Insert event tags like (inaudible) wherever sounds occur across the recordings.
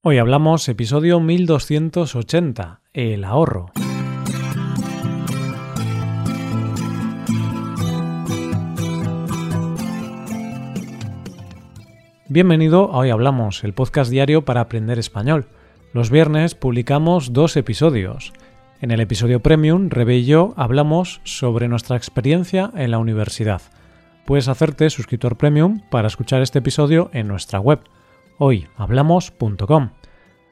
Hoy hablamos episodio 1280, el ahorro. Bienvenido a Hoy Hablamos, el podcast diario para aprender español. Los viernes publicamos dos episodios. En el episodio Premium, Rebe y yo hablamos sobre nuestra experiencia en la universidad. Puedes hacerte suscriptor Premium para escuchar este episodio en nuestra web hoyhablamos.com.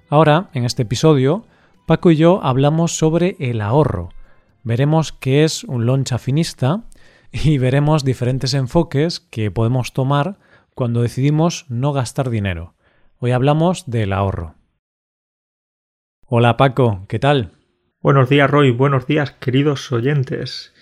Ahora, en este episodio, Paco y yo hablamos sobre el ahorro. Veremos qué es un loncha finista y veremos diferentes enfoques que podemos tomar cuando decidimos no gastar dinero. Hoy hablamos del ahorro. Hola Paco, ¿qué tal? Buenos días Roy, buenos días queridos oyentes.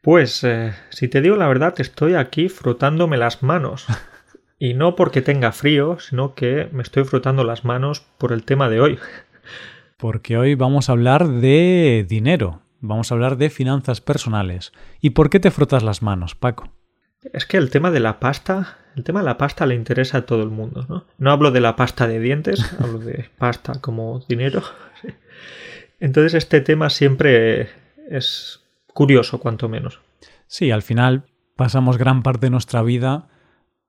Pues, eh, si te digo la verdad, estoy aquí frotándome las manos. (laughs) Y no porque tenga frío, sino que me estoy frotando las manos por el tema de hoy. (laughs) Porque hoy vamos a hablar de dinero, vamos a hablar de finanzas personales. ¿Y por qué te frotas las manos, Paco? Es que el tema de la pasta, el tema de la pasta le interesa a todo el mundo, ¿no? No hablo de la pasta de dientes, (laughs) hablo de pasta como dinero. (laughs) Entonces este tema siempre es curioso, cuanto menos. Sí, al final pasamos gran parte de nuestra vida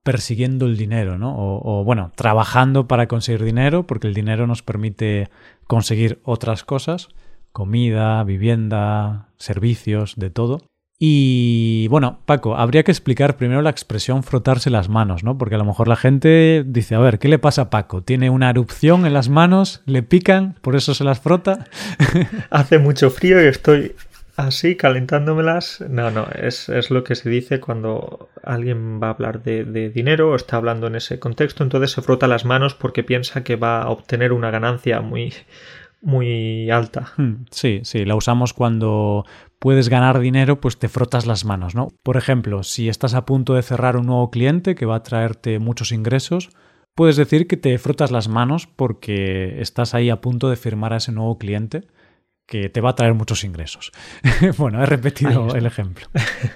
persiguiendo el dinero, ¿no? O, bueno, trabajando para conseguir dinero, porque el dinero nos permite conseguir otras cosas, comida, vivienda, servicios, de todo. Y bueno, Paco, habría que explicar primero la expresión frotarse las manos, ¿no? Porque a lo mejor la gente dice, a ver, ¿qué le pasa a Paco? ¿Tiene una erupción en las manos? ¿Le pican? ¿Por eso se las frota? (laughs) Hace mucho frío y estoy así calentándomelas. No, no, es, lo que se dice cuando alguien va a hablar de, dinero o está hablando en ese contexto, entonces se frota las manos porque piensa que va a obtener una ganancia muy, muy alta. Hmm, sí, sí, la usamos cuando puedes ganar dinero, pues te frotas las manos, ¿no? Por ejemplo, si estás a punto de cerrar un nuevo cliente que va a traerte muchos ingresos, puedes decir que te frotas las manos porque estás ahí a punto de firmar a ese nuevo cliente que te va a traer muchos ingresos. (laughs) bueno, he repetido el ejemplo.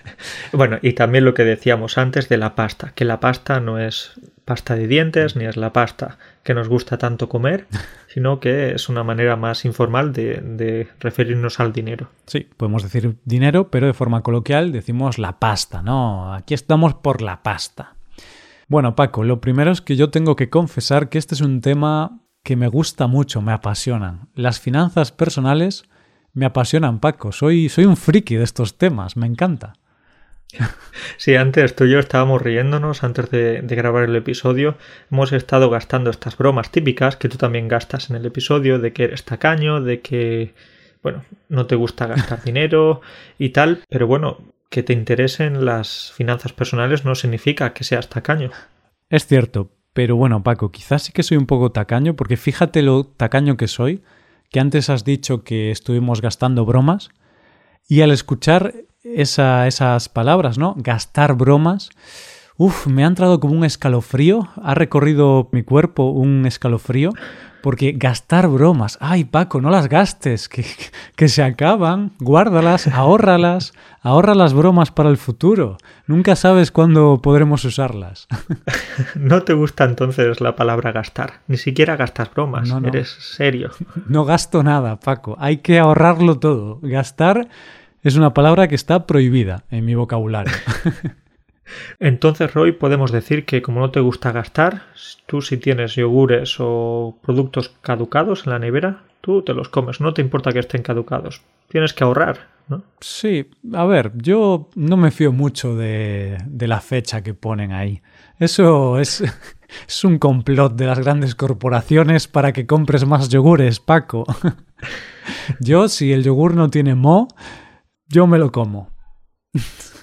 (laughs) bueno, y también lo que decíamos antes de la pasta, que la pasta no es pasta de dientes ni es la pasta que nos gusta tanto comer, (laughs) sino que es una manera más informal de, de referirnos al dinero. Sí, podemos decir dinero, pero de forma coloquial decimos la pasta, ¿no? Aquí estamos por la pasta. Bueno, Paco, lo primero es que yo tengo que confesar que este es un tema que me gusta mucho, me apasionan. Las finanzas personales me apasionan, Paco. Soy, soy un friki de estos temas, me encanta. (laughs) Sí, antes tú y yo estábamos riéndonos antes de, grabar el episodio. Hemos estado gastando estas bromas típicas que tú también gastas en el episodio, de que eres tacaño, de que, bueno, no te gusta gastar (laughs) dinero y tal. Pero bueno, que te interesen las finanzas personales no significa que seas tacaño. Es cierto, pero bueno, Paco, quizás sí que soy un poco tacaño, porque fíjate lo tacaño que soy, que antes has dicho que estuvimos gastando bromas, y al escuchar esas palabras, ¿no? Gastar bromas, uff, me ha entrado como un escalofrío, ha recorrido mi cuerpo un escalofrío, porque gastar bromas, ay Paco, no las gastes, que, que se acaban, guárdalas, ahórralas, ahorra las bromas para el futuro. Nunca sabes cuándo podremos usarlas. (laughs) no te gusta entonces la palabra gastar, ni siquiera gastas bromas, no, eres serio. (laughs) No gasto nada, Paco, hay que ahorrarlo todo. Gastar es una palabra que está prohibida en mi vocabulario. (laughs) Entonces, Roy, podemos decir que como no te gusta gastar, tú si tienes yogures o productos caducados en la nevera, tú te los comes, no te importa que estén caducados. Tienes que ahorrar, ¿no? Sí, a ver, yo no me fío mucho de, la fecha que ponen ahí. Eso es, (laughs) es un complot de las grandes corporaciones para que compres más yogures, Paco. (laughs) Yo, si el yogur no tiene mo, yo me lo como (laughs)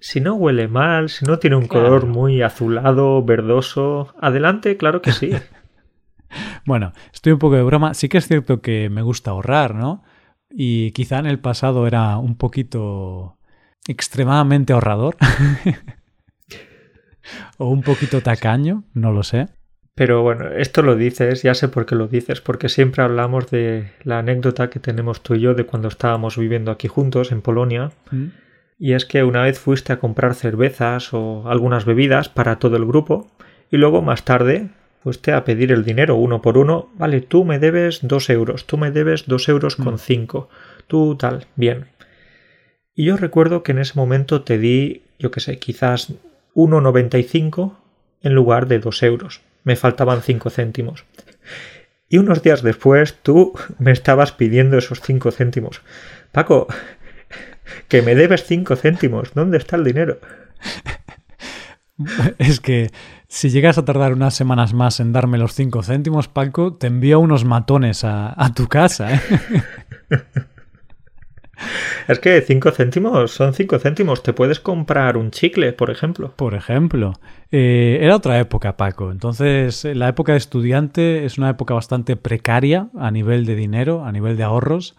si no huele mal, si no tiene un color muy azulado, verdoso, adelante, claro que sí. (laughs) bueno, estoy un poco de broma. Sí que es cierto que me gusta ahorrar, ¿no? Y quizá en el pasado era un poquito extremadamente ahorrador. (laughs) o un poquito tacaño, no lo sé. Pero bueno, esto lo dices, ya sé por qué lo dices, porque siempre hablamos de la anécdota que tenemos tú y yo de cuando estábamos viviendo aquí juntos en Polonia. Mm y es que una vez fuiste a comprar cervezas o algunas bebidas para todo el grupo y luego más tarde fuiste a pedir el dinero uno por uno, vale, tú me debes dos euros, tú me debes dos euros con mm. cinco, tú tal, bien. Y yo recuerdo que en ese momento te di, yo qué sé, quizás 1,95 en lugar de dos euros. Me faltaban cinco céntimos. Y unos días después tú (laughs) me estabas pidiendo esos cinco céntimos. Paco, que me debes cinco céntimos. ¿Dónde está el dinero? (laughs) Es que si llegas a tardar unas semanas más en darme los cinco céntimos, Paco, te envío unos matones a, tu casa. ¿eh? (laughs) Es que cinco céntimos son cinco céntimos. Te puedes comprar un chicle, por ejemplo. Por ejemplo. Eh, era otra época, Paco. Entonces, la época de estudiante es una época bastante precaria a nivel de dinero, a nivel de ahorros.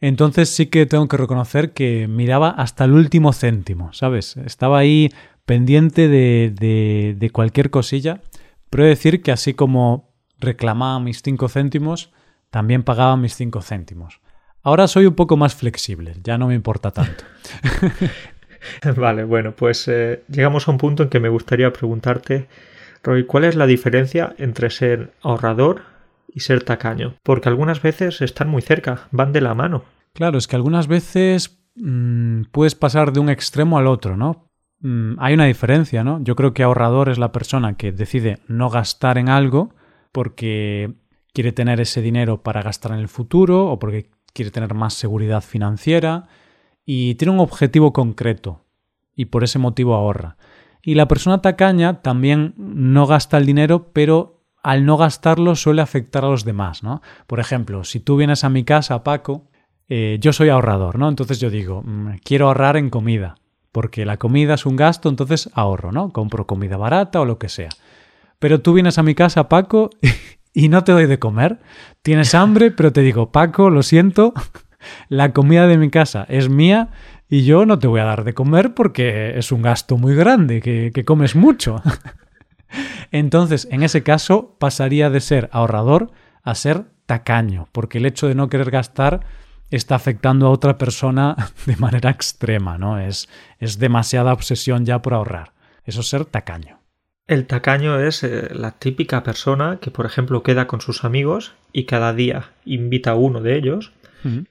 Entonces sí que tengo que reconocer que miraba hasta el último céntimo, ¿sabes? Estaba ahí pendiente de, de, cualquier cosilla, pero he de decir que así como reclamaba mis cinco céntimos, también pagaba mis cinco céntimos. Ahora soy un poco más flexible, ya no me importa tanto. (laughs) vale, bueno, pues eh, llegamos a un punto en que me gustaría preguntarte, Roy, ¿cuál es la diferencia entre ser ahorrador y ser tacaño? Porque algunas veces están muy cerca, van de la mano. Claro, es que algunas veces mm, puedes pasar de un extremo al otro, ¿no? Mm, hay una diferencia, ¿no? Yo creo que ahorrador es la persona que decide no gastar en algo porque quiere tener ese dinero para gastar en el futuro o porque quiere tener más seguridad financiera y tiene un objetivo concreto y por ese motivo ahorra. Y la persona tacaña también no gasta el dinero, pero al no gastarlo suele afectar a los demás, ¿no? Por ejemplo, si tú vienes a mi casa, Paco, eh, yo soy ahorrador, ¿no? Entonces yo digo, mm, quiero ahorrar en comida porque la comida es un gasto, entonces ahorro, ¿no? Compro comida barata o lo que sea. Pero tú vienes a mi casa, Paco, (laughs) y no te doy de comer. Tienes hambre, pero te digo, Paco, lo siento, (laughs) la comida de mi casa es mía y yo no te voy a dar de comer porque es un gasto muy grande, que, que comes mucho. (laughs) Entonces, en ese caso, pasaría de ser ahorrador a ser tacaño, porque el hecho de no querer gastar está afectando a otra persona (laughs) de manera extrema, ¿no? Es, es demasiada obsesión ya por ahorrar. Eso es ser tacaño. El tacaño es eh, la típica persona que, por ejemplo, queda con sus amigos y cada día invita a uno de ellos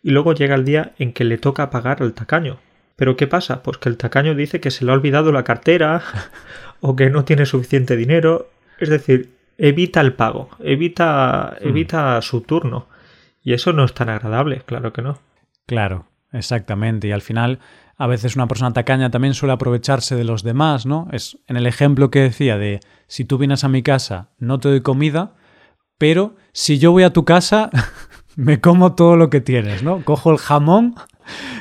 y luego llega el día en que le toca pagar el tacaño. Pero ¿qué pasa? Pues que el tacaño dice que se le ha olvidado la cartera (laughs) o que no tiene suficiente dinero. Es decir, evita el pago, evita, evita su turno. Y eso no es tan agradable, claro que no. Claro, exactamente. Y al final, a veces una persona tacaña también suele aprovecharse de los demás, ¿no? Es en el ejemplo que decía de si tú vienes a mi casa, no te doy comida, pero si yo voy a tu casa, (laughs) me como todo lo que tienes, ¿no? Cojo el jamón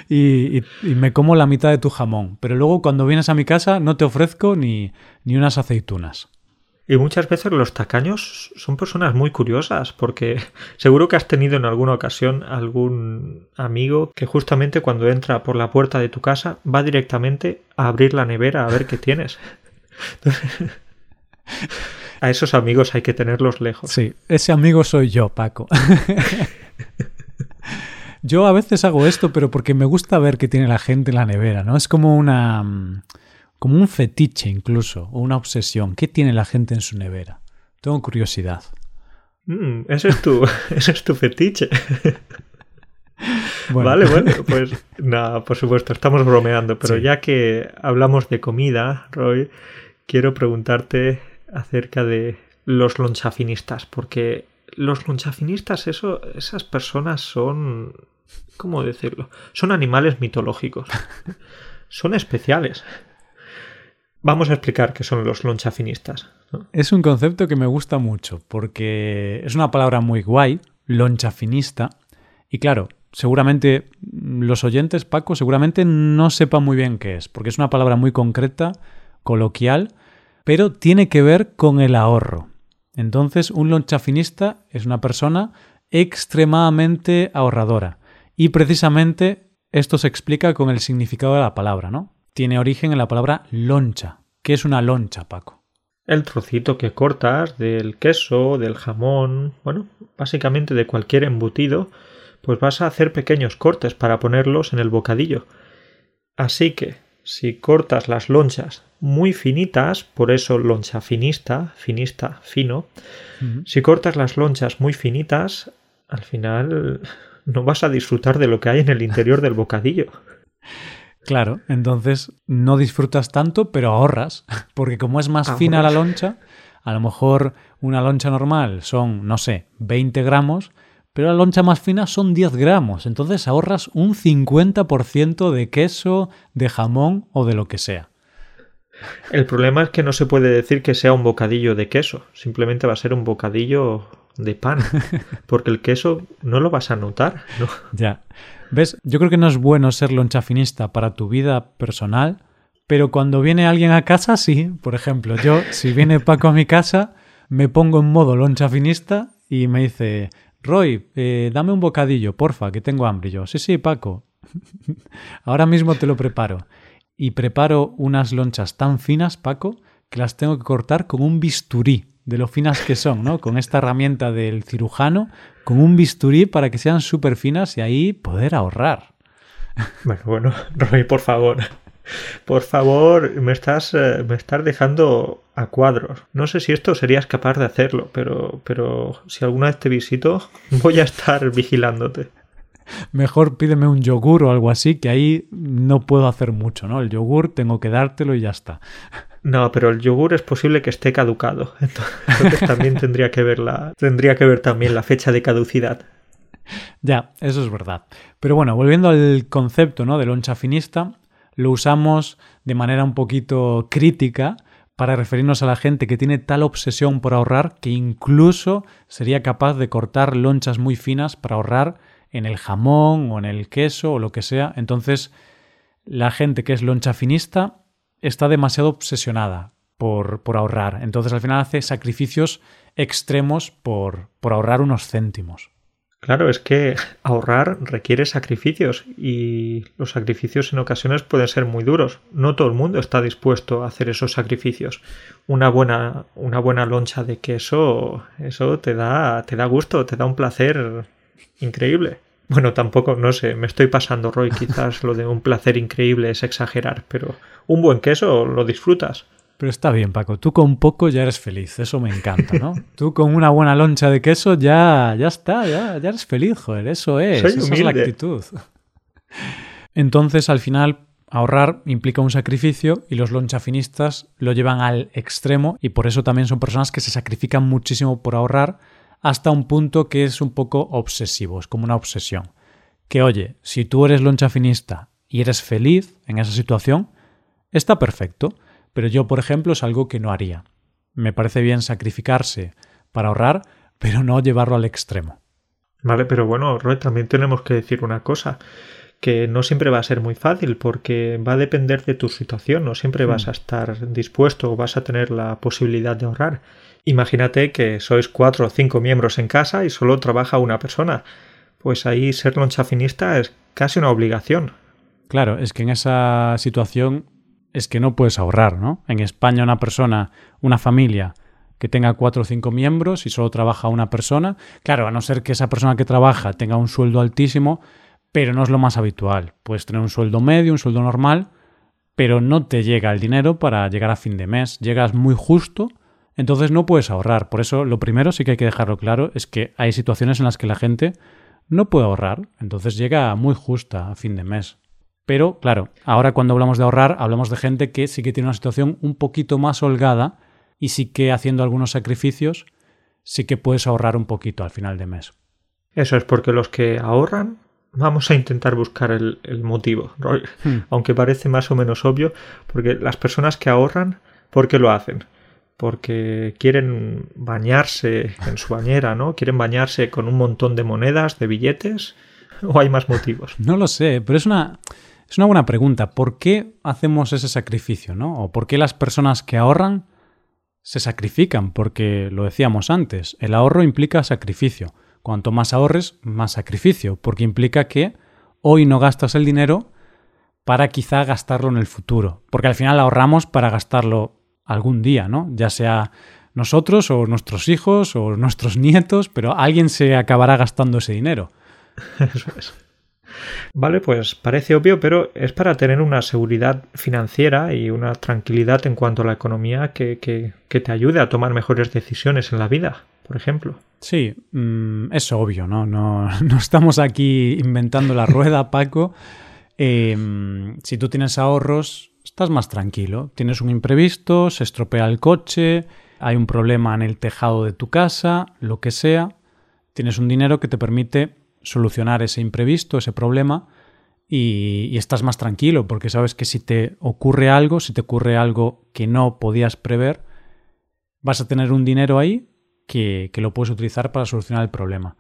y, y, me como la mitad de tu jamón. Pero luego cuando vienes a mi casa no te ofrezco ni, ni unas aceitunas. Y muchas veces los tacaños son personas muy curiosas, porque (laughs) seguro que has tenido en alguna ocasión algún amigo que justamente cuando entra por la puerta de tu casa va directamente a abrir la nevera a ver qué tienes. (laughs) a esos amigos hay que tenerlos lejos. Sí, ese amigo soy yo, Paco. (laughs) yo a veces hago esto, pero porque me gusta ver qué tiene la gente en la nevera, ¿no? Es como una mm, como un fetiche incluso, o una obsesión. ¿Qué tiene la gente en su nevera? Tengo curiosidad. Mm, ese, es tu, (laughs) ese es tu fetiche. Vale, bueno, pues nada, por supuesto, estamos bromeando, pero ya que hablamos de comida, Roy, quiero preguntarte acerca de los lonchafinistas, porque los lonchafinistas, eso, esas personas son, ¿cómo decirlo? Son animales mitológicos, son especiales. Vamos a explicar qué son los lonchafinistas. Es un concepto que me gusta mucho porque es una palabra muy guay, lonchafinista. Y claro, seguramente los oyentes, Paco, seguramente no sepan muy bien qué es, porque es una palabra muy concreta, coloquial, pero tiene que ver con el ahorro. Entonces, un lonchafinista es una persona extremadamente ahorradora. Y precisamente esto se explica con el significado de la palabra, ¿no? tiene origen en la palabra loncha. ¿Qué es una loncha, Paco? El trocito que cortas del queso, del jamón, bueno, básicamente de cualquier embutido, pues vas a hacer pequeños cortes para ponerlos en el bocadillo. Así que, si cortas las lonchas muy finitas, por eso loncha finista, finista, fino, si cortas las lonchas muy finitas, al final no vas a disfrutar de lo que hay en el interior del bocadillo. Claro, entonces no disfrutas tanto, pero ahorras, (laughs) porque como es más fina la loncha, a lo mejor una loncha normal son, no sé, 20 gramos, pero la loncha más fina son 10 gramos, entonces ahorras un 50% de queso, de jamón o de lo que sea. El problema es que no se puede decir que sea un bocadillo de queso, simplemente va a ser un bocadillo de pan, (laughs) porque el queso no lo vas a notar. ¿no? Ya. ¿Ves? Yo creo que no es bueno ser lonchafinista para tu vida personal, pero cuando viene alguien a casa, sí. Por ejemplo, yo, si viene Paco a mi casa, me pongo en modo lonchafinista y me dice, Roy, eh, dame un bocadillo, porfa, que tengo hambre. yo, sí, sí, Paco. (laughs) Ahora mismo te lo preparo. Y preparo unas lonchas tan finas, Paco, que las tengo que cortar con un bisturí, de lo finas que son, ¿no? Con esta herramienta del cirujano, con un bisturí para que sean súper finas y ahí poder ahorrar. Bueno, bueno, (laughs) Roy, por favor. Por favor, me estás, eh, me estás dejando a cuadros. No sé si esto serías capaz de hacerlo, pero, pero si alguna vez te visito, (laughs) voy a estar vigilándote. Mejor pídeme un yogur o algo así, que ahí no puedo hacer mucho, ¿no? El yogur tengo que dártelo y ya está. No, pero el yogur es posible que esté caducado. (laughs) Entonces también tendría que ver la, tendría que ver también la fecha de caducidad. Ya, eso es verdad. Pero bueno, volviendo al concepto ¿no? de loncha finista, lo usamos de manera un poquito crítica para referirnos a la gente que tiene tal obsesión por ahorrar que incluso sería capaz de cortar lonchas muy finas para ahorrar en el jamón o en el queso o lo que sea. Entonces, la gente que es loncha finista está demasiado obsesionada por, por ahorrar. Entonces, al final hace sacrificios extremos por, por ahorrar unos céntimos. Claro, es que ahorrar requiere sacrificios y los sacrificios en ocasiones pueden ser muy duros. No todo el mundo está dispuesto a hacer esos sacrificios. Una buena, una buena loncha de queso, eso te da, te da gusto, te da un placer increíble. Bueno, tampoco, no sé, me estoy pasando, Roy, quizás lo de un placer increíble es exagerar, pero un buen queso lo disfrutas. Pero está bien, Paco. Tú con poco ya eres feliz. Eso me encanta, ¿no? (laughs) Tú con una buena loncha de queso ya, ya está, ya, ya eres feliz, joder. Eso es. Esa es la actitud. Entonces, al final, ahorrar implica un sacrificio y los lonchafinistas lo llevan al extremo y por eso también son personas que se sacrifican muchísimo por ahorrar hasta un punto que es un poco obsesivo, es como una obsesión. Que oye, si tú eres lonchafinista y eres feliz en esa situación, está perfecto pero yo, por ejemplo, es algo que no haría. Me parece bien sacrificarse para ahorrar, pero no llevarlo al extremo. Vale, pero bueno, Roy, también tenemos que decir una cosa, que no siempre va a ser muy fácil porque va a depender de tu situación, no siempre vas mm. a estar dispuesto o vas a tener la posibilidad de ahorrar. Imagínate que sois cuatro o cinco miembros en casa y solo trabaja una persona. Pues ahí ser lonchafinista es casi una obligación. Claro, es que en esa situación es que no puedes ahorrar, ¿no? En España una persona, una familia que tenga cuatro o cinco miembros y solo trabaja una persona, claro, a no ser que esa persona que trabaja tenga un sueldo altísimo, pero no es lo más habitual. Puedes tener un sueldo medio, un sueldo normal, pero no te llega el dinero para llegar a fin de mes, llegas muy justo, entonces no puedes ahorrar. Por eso lo primero sí que hay que dejarlo claro es que hay situaciones en las que la gente no puede ahorrar, entonces llega muy justa a fin de mes. Pero, claro, ahora cuando hablamos de ahorrar, hablamos de gente que sí que tiene una situación un poquito más holgada y sí que haciendo algunos sacrificios, sí que puedes ahorrar un poquito al final de mes. Eso es porque los que ahorran, vamos a intentar buscar el, motivo, hmm. aunque parece más o menos obvio, porque las personas que ahorran, ¿por qué lo hacen? Porque quieren bañarse en su bañera, ¿no? Quieren bañarse con un montón de monedas, de billetes, (laughs) o hay más motivos. No lo sé, pero es una es una buena pregunta. ¿Por qué hacemos ese sacrificio, no? ¿O por qué las personas que ahorran se sacrifican? Porque lo decíamos antes, el ahorro implica sacrificio. Cuanto más ahorres, más sacrificio, porque implica que hoy no gastas el dinero para quizá gastarlo en el futuro. Porque al final ahorramos para gastarlo algún día, ¿no? Ya sea nosotros o nuestros hijos o nuestros nietos, pero alguien se acabará gastando ese dinero. Eso es. Vale, pues parece obvio, pero es para tener una seguridad financiera y una tranquilidad en cuanto a la economía que, que, te ayude a tomar mejores decisiones en la vida, por ejemplo. Sí, mm, es obvio, ¿no? ¿no? (laughs) No estamos aquí inventando la rueda, Paco. Em, si tú tienes ahorros, estás más tranquilo. Tienes un imprevisto, se estropea el coche, hay un problema en el tejado de tu casa, lo que sea. Tienes un dinero que te permite solucionar ese imprevisto, ese problema, y, estás más tranquilo porque sabes que si te ocurre algo, si te ocurre algo que no podías prever, vas a tener un dinero ahí que, que, lo puedes utilizar para solucionar el problema.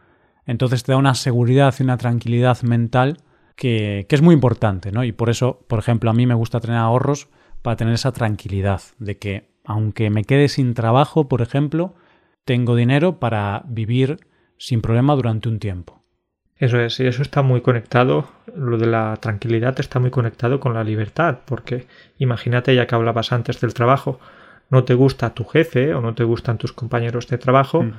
Entonces te da una seguridad y una tranquilidad mental que, que, es muy importante, ¿no? Y por eso, por ejemplo, a mí me gusta tener ahorros para tener esa tranquilidad de que aunque me quede sin trabajo, por ejemplo, tengo dinero para vivir sin problema durante un tiempo. Eso es, y eso está muy conectado, lo de la tranquilidad está muy conectado con la libertad, porque imagínate, ya que hablabas antes del trabajo, no te gusta tu jefe o no te gustan tus compañeros de trabajo, mm.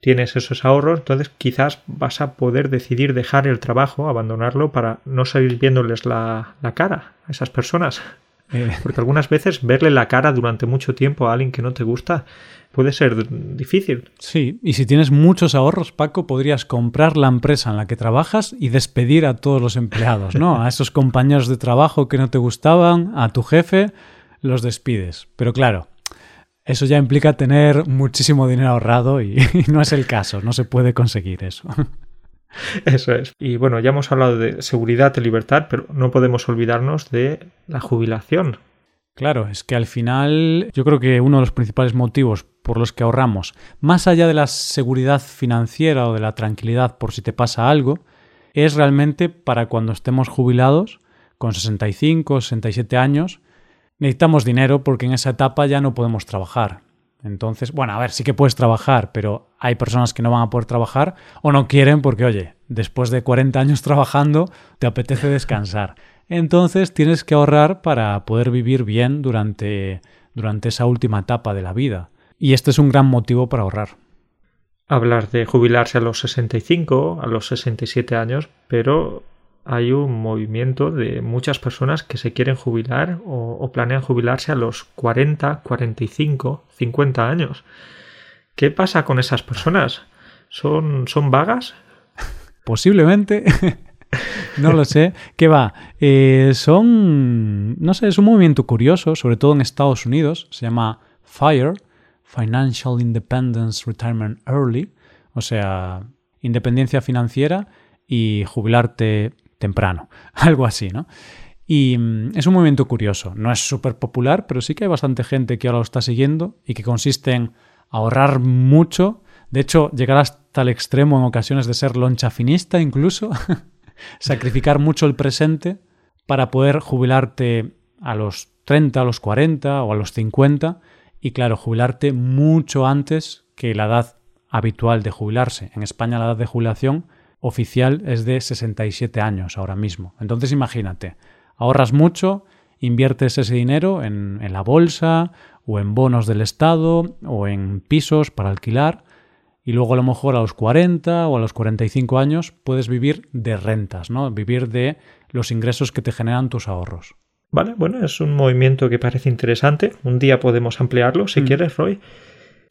tienes esos ahorros, entonces quizás vas a poder decidir dejar el trabajo, abandonarlo para no seguir viéndoles la, la cara a esas personas. (laughs) Eh. Porque algunas veces verle la cara durante mucho tiempo a alguien que no te gusta puede ser difícil. Sí, y si tienes muchos ahorros, Paco, podrías comprar la empresa en la que trabajas y despedir a todos los empleados, ¿no? A esos compañeros de trabajo que no te gustaban, a tu jefe, los despides. Pero claro, eso ya implica tener muchísimo dinero ahorrado (laughs) y, no es el caso, no se puede conseguir eso. (laughs) Eso es. Y bueno, ya hemos hablado de seguridad y libertad, pero no podemos olvidarnos de la jubilación. Claro, es que al final yo creo que uno de los principales motivos por los que ahorramos, más allá de la seguridad financiera o de la tranquilidad por si te pasa algo, es realmente para cuando estemos jubilados, con 65, 67 años, necesitamos dinero porque en esa etapa ya no podemos trabajar. Entonces, bueno, a ver, sí que puedes trabajar, pero hay personas que no van a poder trabajar o no quieren porque, oye, después de 40 años (laughs) trabajando, te apetece descansar. Entonces tienes que ahorrar para poder vivir bien durante, durante esa última etapa de la vida. Y este es un gran motivo para ahorrar. Hablar de jubilarse a los 65, a los 67 años, pero hay un movimiento de muchas personas que se quieren jubilar o, planean jubilarse a los 40, 45, 50 años. ¿Qué pasa con esas personas? ¿Son, son vagas? Posiblemente. (laughs) no lo sé. ¿Qué va? Eh, son, no sé, es un movimiento curioso, sobre todo en Estados Unidos. Se llama FIRE, Financial Independence Retirement Early, o sea, independencia financiera y jubilarte temprano, (laughs) algo así, ¿no? Y mm, es un movimiento curioso, no es súper popular, pero sí que hay bastante gente que ahora lo está siguiendo y que consiste en ahorrar mucho, de hecho, llegar hasta el extremo en ocasiones de ser loncha finista incluso, (laughs) sacrificar mucho el presente para poder jubilarte a los 30, a los 40 o a los 50 y claro, jubilarte mucho antes que la edad habitual de jubilarse. En España la edad de jubilación oficial es de 67 años ahora mismo. Entonces imagínate, ahorras mucho, inviertes ese dinero en, en la bolsa o en bonos del Estado o en pisos para alquilar y luego a lo mejor a los 40 o a los 45 años puedes vivir de rentas, ¿no? Vivir de los ingresos que te generan tus ahorros. Vale, bueno, es un movimiento que parece interesante. Un día podemos ampliarlo si mm. quieres, Roy.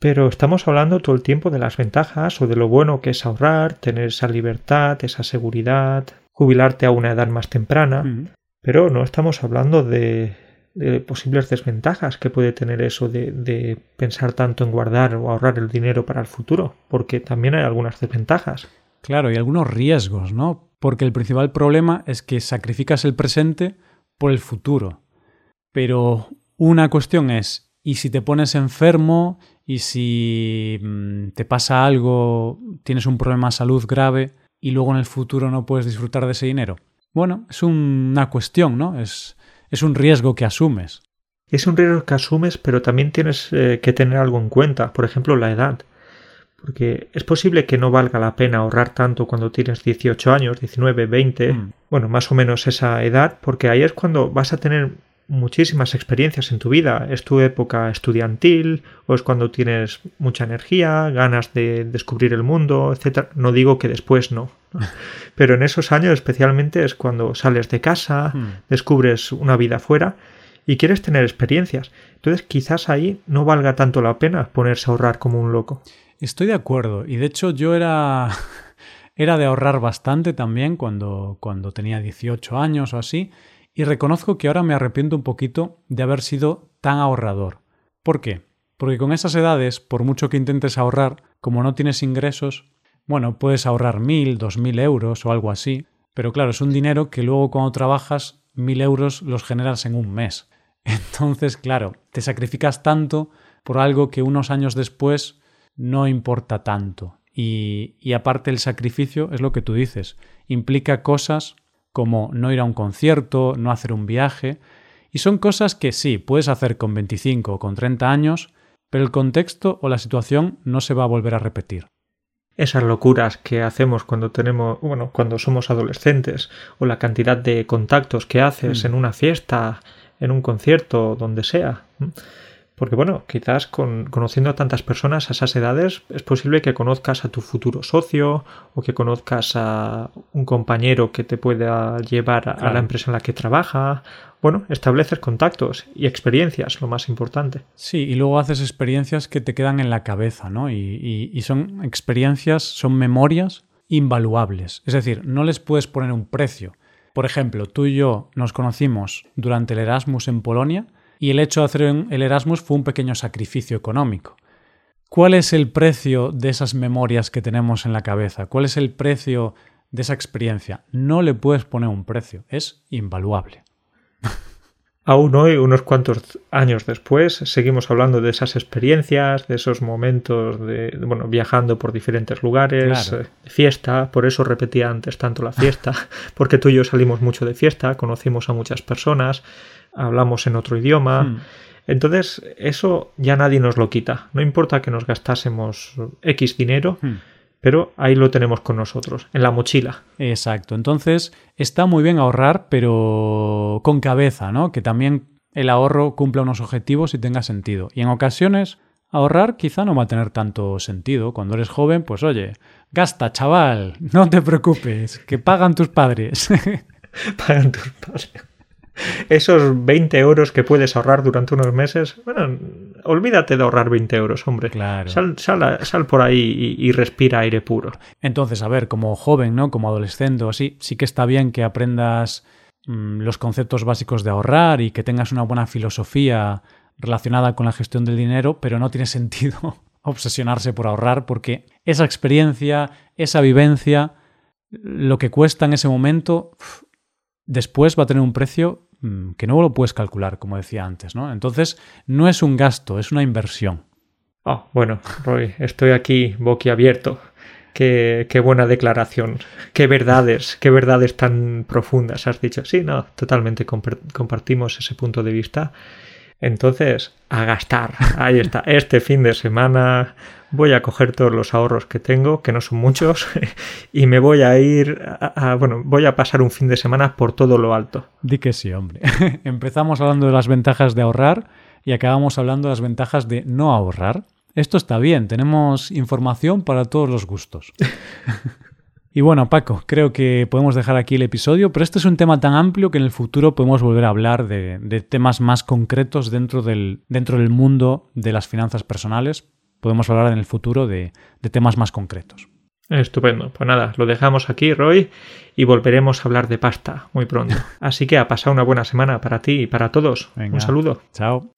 Pero estamos hablando todo el tiempo de las ventajas o de lo bueno que es ahorrar, tener esa libertad, esa seguridad, jubilarte a una edad más temprana. Mm. Pero no estamos hablando de de posibles desventajas que puede tener eso de, pensar tanto en guardar o ahorrar el dinero para el futuro, porque también hay algunas desventajas. Claro, y algunos riesgos, ¿no? Porque el principal problema es que sacrificas el presente por el futuro. Pero una cuestión es, ¿y si te pones enfermo? ¿Y si mm, te pasa algo, tienes un problema de salud grave y luego en el futuro no puedes disfrutar de ese dinero? Bueno, es una cuestión, ¿no? Es, es un riesgo que asumes. Es un riesgo que asumes, pero también tienes eh, que tener algo en cuenta, por ejemplo, la edad. Porque es posible que no valga la pena ahorrar tanto cuando tienes 18 años, 19, 20, mm. bueno, más o menos esa edad, porque ahí es cuando vas a tener muchísimas experiencias en tu vida. Es tu época estudiantil, o es cuando tienes mucha energía, ganas de descubrir el mundo, etc. No digo que después no, (laughs) Pero en esos años especialmente es cuando sales de casa, Hmm. descubres una vida fuera y quieres tener experiencias. Entonces quizás ahí no valga tanto la pena ponerse a ahorrar como un loco. Estoy de acuerdo. Y de hecho yo era, (laughs) era de ahorrar bastante también cuando, cuando tenía 18 años o así. Y reconozco que ahora me arrepiento un poquito de haber sido tan ahorrador. ¿Por qué? Porque con esas edades, por mucho que intentes ahorrar, como no tienes ingresos, bueno, puedes ahorrar mil, dos mil euros o algo así. Pero claro, es un dinero que luego cuando trabajas, mil euros los generas en un mes. (laughs) Entonces, claro, te sacrificas tanto por algo que unos años después no importa tanto. Y, y, aparte el sacrificio es lo que tú dices, implica cosas como no ir a un concierto, no hacer un viaje, y son cosas que sí, puedes hacer con 25 o con 30 años, pero el contexto o la situación no se va a volver a repetir. Esas locuras que hacemos cuando tenemos, bueno, cuando somos adolescentes, o la cantidad de contactos que haces Mm. en una fiesta, en un concierto, donde sea. Porque bueno, quizás con, conociendo a tantas personas a esas edades es posible que conozcas a tu futuro socio o que conozcas a un compañero que te pueda llevar a, la empresa en la que trabaja. Bueno, estableces contactos y experiencias, lo más importante. Sí, y luego haces experiencias que te quedan en la cabeza, ¿no? Y, y- y son experiencias, son memorias invaluables. Es decir, no les puedes poner un precio. Por ejemplo, tú y yo nos conocimos durante el Erasmus en Polonia y el hecho de hacer el Erasmus fue un pequeño sacrificio económico. ¿Cuál es el precio de esas memorias que tenemos en la cabeza? ¿Cuál es el precio de esa experiencia? No le puedes poner un precio, es invaluable. (laughs) Aún hoy, unos cuantos años después, seguimos hablando de esas experiencias, de esos momentos de, bueno, viajando por diferentes lugares, Claro. eh, fiesta, por eso repetía antes tanto la fiesta, (laughs) porque tú y yo salimos mucho de fiesta, conocimos a muchas personas, hablamos en otro idioma. Hmm. Entonces, eso ya nadie nos lo quita. No importa que nos gastásemos X dinero, Hmm. pero ahí lo tenemos con nosotros, en la mochila. Exacto. Entonces, está muy bien ahorrar, pero con cabeza, ¿no? Que también el ahorro cumpla unos objetivos y tenga sentido. Y en ocasiones, ahorrar quizá no va a tener tanto sentido. Cuando eres joven, pues oye, gasta, chaval, no te preocupes, que pagan tus padres. (laughs) pagan tus padres. Esos 20 euros que puedes ahorrar durante unos meses, bueno, olvídate de ahorrar 20 euros, hombre. Claro. Sal, sal, por ahí y, y respira aire puro. Entonces, a ver, como joven, ¿no? Como adolescente o así, sí que está bien que aprendas mm, los conceptos básicos de ahorrar y que tengas una buena filosofía relacionada con la gestión del dinero, pero no tiene (laughs) sentido obsesionarse por ahorrar porque esa experiencia, esa vivencia, lo que cuesta en ese momento, después va a tener un precio mm, que no lo puedes calcular, como decía antes, ¿no? Entonces, no es un gasto, es una inversión. Oh, bueno, Roy, estoy aquí boquiabierto. Qué, qué buena declaración. Qué verdades, qué verdades tan profundas has dicho. Sí, no, totalmente compar- compartimos ese punto de vista. Entonces, a gastar. Ahí está. Este fin de semana voy a coger todos los ahorros que tengo, que no son muchos, (laughs) y me voy a ir a, bueno, voy a pasar un fin de semana por todo lo alto. Di que sí, hombre. (laughs) Empezamos hablando de las ventajas de ahorrar y acabamos hablando de las ventajas de no ahorrar. Esto está bien, tenemos información para todos los gustos. (laughs) Y bueno, Paco, creo que podemos dejar aquí el episodio, pero este es un tema tan amplio que en el futuro podemos volver a hablar de, de temas más concretos dentro del, dentro del mundo de las finanzas personales. Podemos hablar en el futuro de, de temas más concretos. Estupendo. Pues nada, lo dejamos aquí, Roy, y volveremos a hablar de pasta muy pronto. (laughs) Así que ha pasado una buena semana para ti y para todos. Venga. Un saludo. Chao.